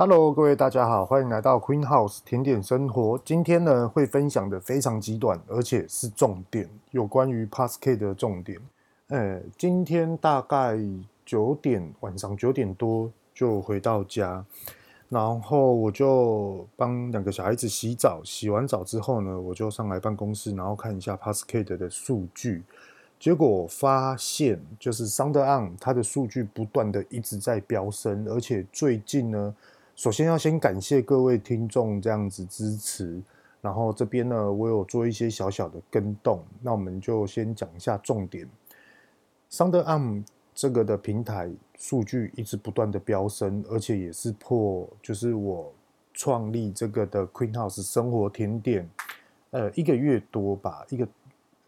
Hello，各位大家好，欢迎来到 Queen House 甜点生活。今天呢，会分享的非常极短，而且是重点，有关于 Pascal 的重点。呃，今天大概九点，晚上九点多就回到家，然后我就帮两个小孩子洗澡。洗完澡之后呢，我就上来办公室，然后看一下 Pascal 的数据。结果发现，就是 SoundOn 它的数据不断的一直在飙升，而且最近呢。首先要先感谢各位听众这样子支持，然后这边呢，我有做一些小小的跟动，那我们就先讲一下重点。SoundOn 这个的平台数据一直不断的飙升，而且也是破，就是我创立这个的 Queen House 生活甜点，呃，一个月多吧，一个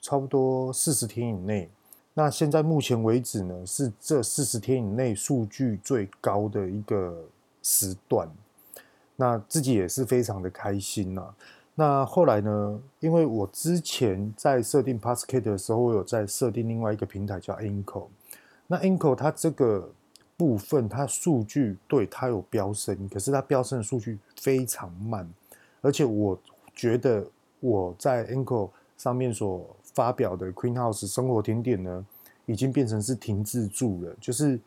差不多四十天以内。那现在目前为止呢，是这四十天以内数据最高的一个。时段，那自己也是非常的开心呐、啊。那后来呢，因为我之前在设定 Pascal 的时候，我有在设定另外一个平台叫 Inco，。那 Inco 它这个部分，它数据对它有飙升，可是它飙升的数据非常慢，而且我觉得我在 Inco 上面所发表的 Queen House 生活甜点呢，已经变成是停滞住了，就是。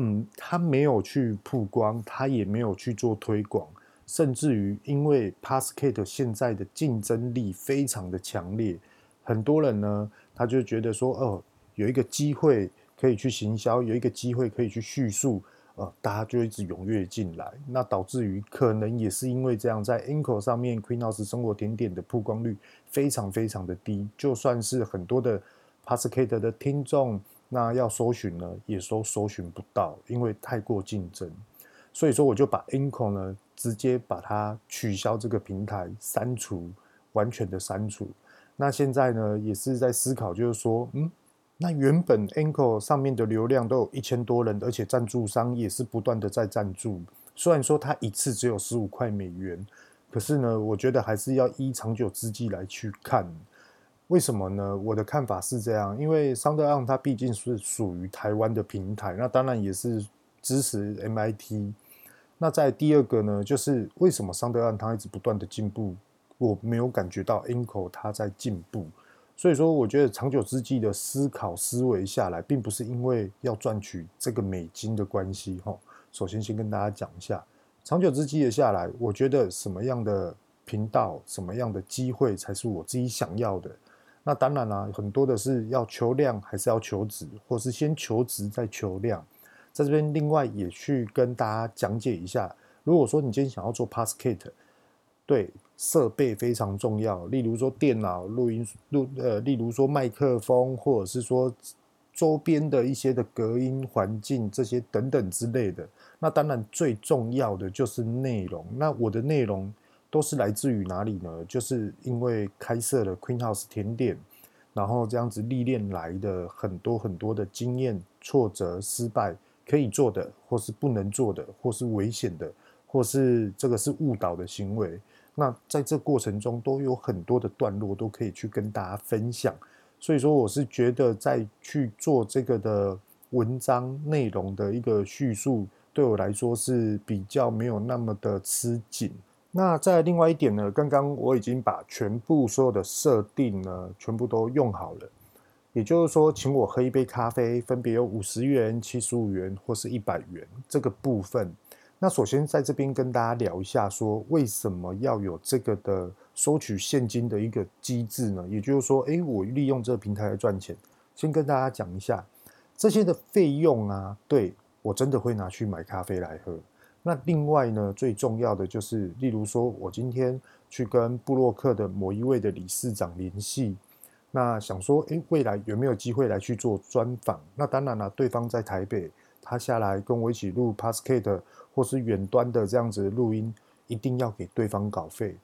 嗯，他没有去曝光，他也没有去做推广，甚至于因为 Pascal 现在的竞争力非常的强烈，很多人呢，他就觉得说，哦，有一个机会可以去行销，有一个机会可以去叙述，呃，大家就一直踊跃进来，那导致于可能也是因为这样，在 Anchor 上面 Queen House 生活甜点的曝光率非常非常的低，就算是很多的 Pascal 的听众。那要搜寻呢，也搜搜寻不到，因为太过竞争，所以说我就把 i n c o 呢直接把它取消这个平台，删除，完全的删除。那现在呢也是在思考，就是说，嗯，那原本 i n c o 上面的流量都有一千多人，而且赞助商也是不断的在赞助，虽然说它一次只有十五块美元，可是呢，我觉得还是要依长久之计来去看。为什么呢？我的看法是这样，因为 SoundOn 它毕竟是属于台湾的平台，那当然也是支持 MIT。那在第二个呢，就是为什么 SoundOn 它一直不断的进步，我没有感觉到 Inco 它在进步。所以说，我觉得长久之计的思考思维下来，并不是因为要赚取这个美金的关系。哈，首先先跟大家讲一下，长久之计的下来，我觉得什么样的频道、什么样的机会才是我自己想要的。那当然啦、很多的是要求量还是要求值，或是先求值再求量。在这边另外也去跟大家讲解一下，如果说你今天想要做 Pascal，对，设备非常重要，例如说电脑、录音、录呃，例如说麦克风，或者是说周边的一些的隔音环境这些等等之类的。那当然最重要的就是内容。那我的内容。都是来自于哪里呢？就是因为开设了 Queen House 甜点，然后这样子历练来的很多很多的经验、挫折、失败，可以做的，或是不能做的，或是危险的，或是这个是误导的行为。那在这过程中都有很多的段落都可以去跟大家分享。所以说，我是觉得在去做这个的文章内容的一个叙述，对我来说是比较没有那么的吃紧。那再另外一点呢，刚刚我已经把全部所有的设定呢，全部都用好了。也就是说，请我喝一杯咖啡，分别有五十元、七十五元或是一百元这个部分。那首先在这边跟大家聊一下，说为什么要有这个的收取现金的一个机制呢？也就是说，诶，我利用这个平台来赚钱。先跟大家讲一下这些的费用啊，对，我真的会拿去买咖啡来喝。那另外呢，最重要的就是，例如说，我今天去跟布洛克的某一位的理事长联系，那想说，诶，未来有没有机会来去做专访？那当然了，对方在台北，他下来跟我一起录 Pascal 或是远端的这样子录音，一定要给对方稿费。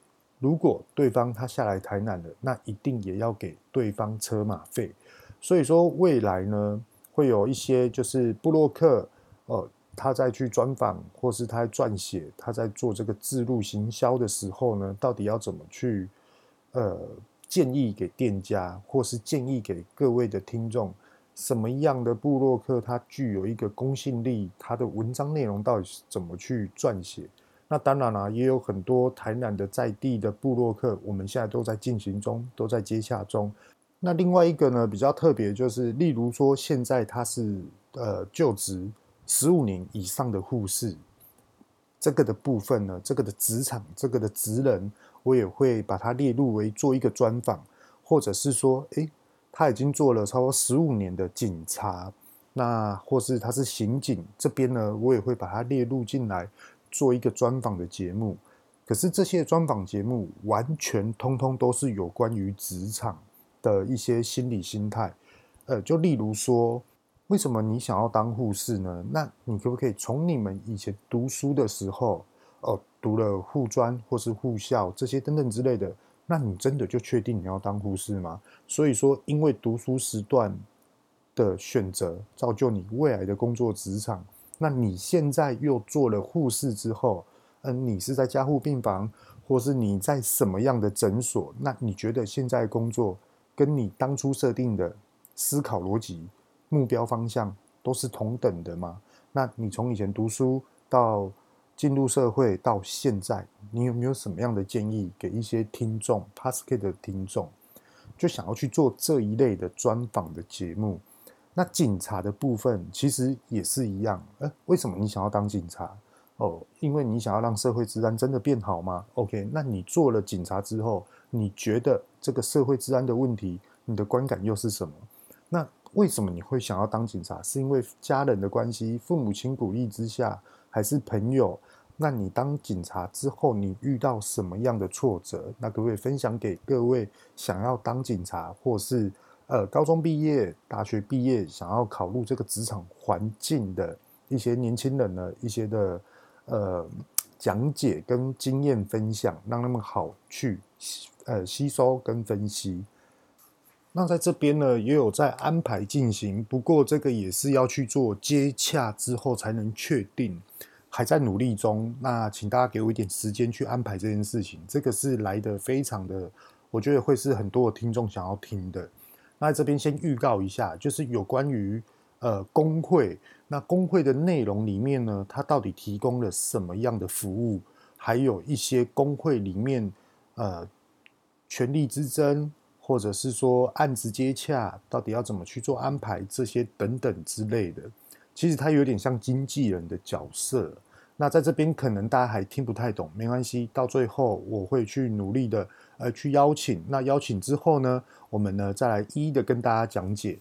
如果对方他下来台南了，那一定也要给对方车马费。所以说，未来呢，会有一些就是布洛克，呃。他在去专访，或是他在撰写，他在做这个置入行销的时候呢，到底要怎么去呃建议给店家，或是建议给各位的听众，什么样的部落客他具有一个公信力，他的文章内容到底是怎么去撰写？那当然啦，也有很多台南的在地的部落客，我们现在都在进行中，都在接洽中。那另外一个呢，比较特别就是，例如说现在他是呃就职十五年以上的护士，这个的部分呢，这个的职场，这个的职人，我也会把它列入为做一个专访，或者是说，诶，他已经做了超过十五年的警察，那或是他是刑警这边呢，我也会把它列入进来。做一个专访的节目，可是这些专访节目完全通通都是有关于职场的一些心理心态。呃，就例如说，为什么你想要当护士呢？那你可不可以从你们以前读书的时候，哦，读了护专或是护校这些等等之类的，那你真的就确定你要当护士吗？所以说，因为读书时段的选择，造就你未来的工作职场。那你现在又做了护士之后，嗯，你是在加护病房，或是你在什么样的诊所？那你觉得现在工作跟你当初设定的思考逻辑、目标方向都是同等的吗？那你从以前读书到进入社会到现在，你有没有什么样的建议给一些听众 p a s c a 的听众，就想要去做这一类的专访的节目？那警察的部分其实也是一样，呃，为什么你想要当警察？哦，因为你想要让社会治安真的变好吗？OK，那你做了警察之后，你觉得这个社会治安的问题，你的观感又是什么？为什么你会想要当警察？是因为家人的关系，父母亲鼓励之下，还是朋友？那你当警察之后，你遇到什么样的挫折？那可不可以分享给各位想要当警察或是？呃，高中毕业、大学毕业，想要考入这个职场环境的一些年轻人呢，一些的呃讲解跟经验分享，让他们好去呃吸收跟分析。那在这边呢，也有在安排进行，不过这个也是要去做接洽之后才能确定，还在努力中。那请大家给我一点时间去安排这件事情，这个是来得非常的，我觉得会是很多的听众想要听的。那这边先预告一下，就是有关于呃工会，那工会的内容里面呢，它到底提供了什么样的服务？还有一些工会里面呃权力之争，或者是说案子接洽，到底要怎么去做安排，这些等等之类的，其实它有点像经纪人的角色。那在这边可能大家还听不太懂，没关系，到最后我会去努力的。呃，去邀请，那邀请之后呢，我们呢再来一一的跟大家讲解。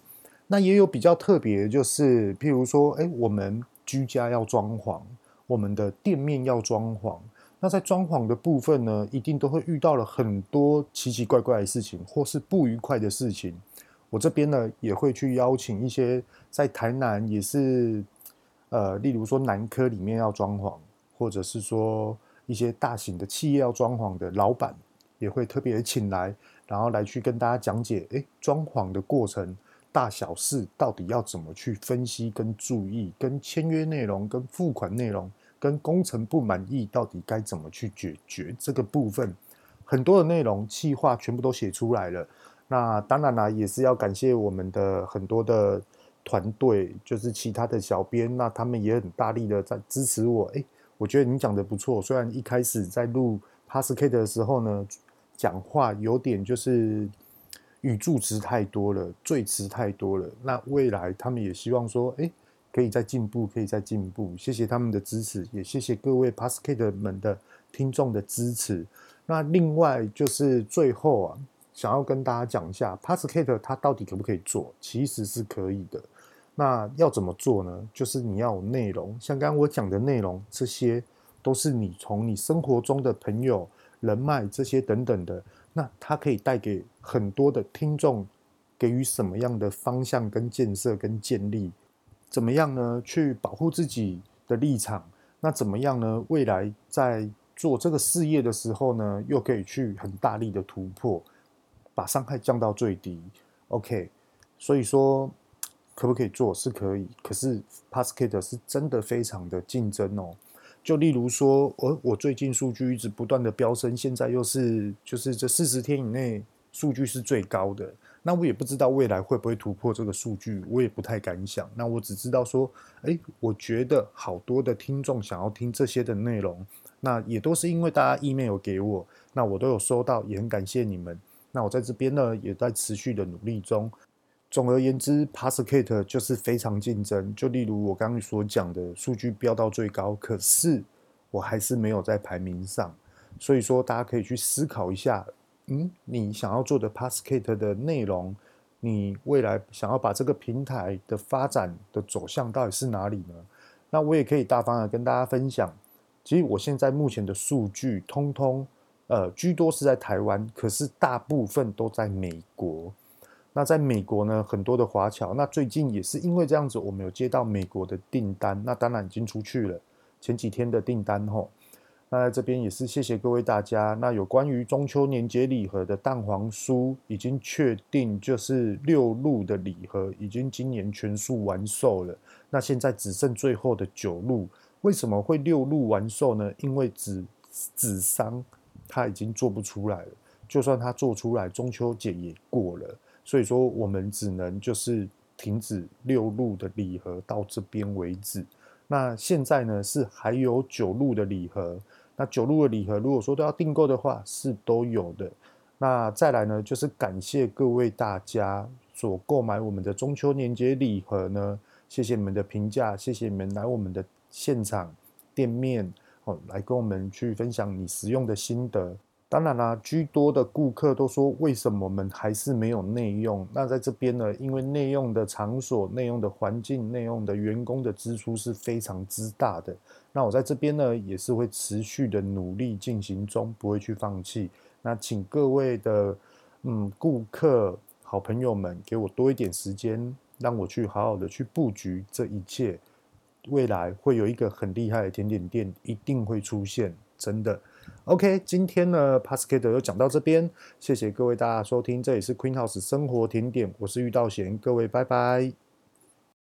那也有比较特别的，就是譬如说，哎，我们居家要装潢，我们的店面要装潢。那在装潢的部分呢，一定都会遇到了很多奇奇怪怪的事情，或是不愉快的事情。我这边呢也会去邀请一些在台南也是，呃，例如说南科里面要装潢，或者是说一些大型的企业要装潢的老板。也会特别请来，然后来去跟大家讲解，诶，装潢的过程大小事到底要怎么去分析跟注意，跟签约内容、跟付款内容、跟工程不满意到底该怎么去解决这个部分，很多的内容企划全部都写出来了。那当然啦，也是要感谢我们的很多的团队，就是其他的小编，那他们也很大力的在支持我。诶，我觉得你讲的不错，虽然一开始在录 PASCA 的时候呢。讲话有点就是语助词太多了，赘词太多了。那未来他们也希望说，哎，可以再进步，可以再进步。谢谢他们的支持，也谢谢各位 p a s c a t 们的听众的支持。那另外就是最后啊，想要跟大家讲一下 p a s c a t 它到底可不可以做？其实是可以的。那要怎么做呢？就是你要有内容，像刚刚我讲的内容，这些都是你从你生活中的朋友。人脉这些等等的，那它可以带给很多的听众，给予什么样的方向跟建设跟建立？怎么样呢？去保护自己的立场？那怎么样呢？未来在做这个事业的时候呢，又可以去很大力的突破，把伤害降到最低。OK，所以说可不可以做？是可以，可是 Podcast 是真的非常的竞争哦。就例如说，我我最近数据一直不断的飙升，现在又是就是这四十天以内数据是最高的。那我也不知道未来会不会突破这个数据，我也不太敢想。那我只知道说，哎，我觉得好多的听众想要听这些的内容，那也都是因为大家 email 给我，那我都有收到，也很感谢你们。那我在这边呢，也在持续的努力中。总而言之，Passkett 就是非常竞争。就例如我刚刚所讲的，数据飙到最高，可是我还是没有在排名上。所以说，大家可以去思考一下，嗯，你想要做的 Passkett 的内容，你未来想要把这个平台的发展的走向到底是哪里呢？那我也可以大方的跟大家分享，其实我现在目前的数据，通通呃居多是在台湾，可是大部分都在美国。那在美国呢，很多的华侨。那最近也是因为这样子，我们有接到美国的订单，那当然已经出去了。前几天的订单吼，那在这边也是谢谢各位大家。那有关于中秋年节礼盒的蛋黄酥已经确定，就是六路的礼盒已经今年全数完售了。那现在只剩最后的九路。为什么会六路完售呢？因为纸纸商他已经做不出来了。就算他做出来，中秋节也过了。所以说，我们只能就是停止六路的礼盒到这边为止。那现在呢，是还有九路的礼盒。那九路的礼盒，如果说都要订购的话，是都有的。那再来呢，就是感谢各位大家所购买我们的中秋年节礼盒呢，谢谢你们的评价，谢谢你们来我们的现场店面哦，来跟我们去分享你使用的心得。当然啦，居多的顾客都说，为什么我们还是没有内用？那在这边呢，因为内用的场所、内用的环境、内用的员工的支出是非常之大的。那我在这边呢，也是会持续的努力进行中，不会去放弃。那请各位的嗯顾客、好朋友们，给我多一点时间，让我去好好的去布局这一切。未来会有一个很厉害的甜点店，一定会出现，真的。OK，今天呢 pascade 又讲到这边，谢谢各位大家收听，这里是 Queen House 生活甜点，我是玉道贤，各位拜拜。